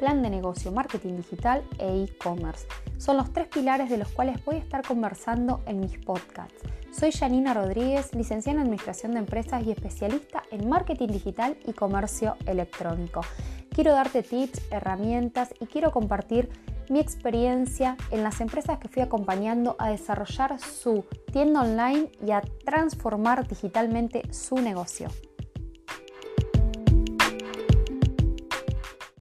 plan de negocio, marketing digital e e-commerce. Son los tres pilares de los cuales voy a estar conversando en mis podcasts. Soy Janina Rodríguez, licenciada en Administración de Empresas y especialista en marketing digital y comercio electrónico. Quiero darte tips, herramientas y quiero compartir mi experiencia en las empresas que fui acompañando a desarrollar su tienda online y a transformar digitalmente su negocio.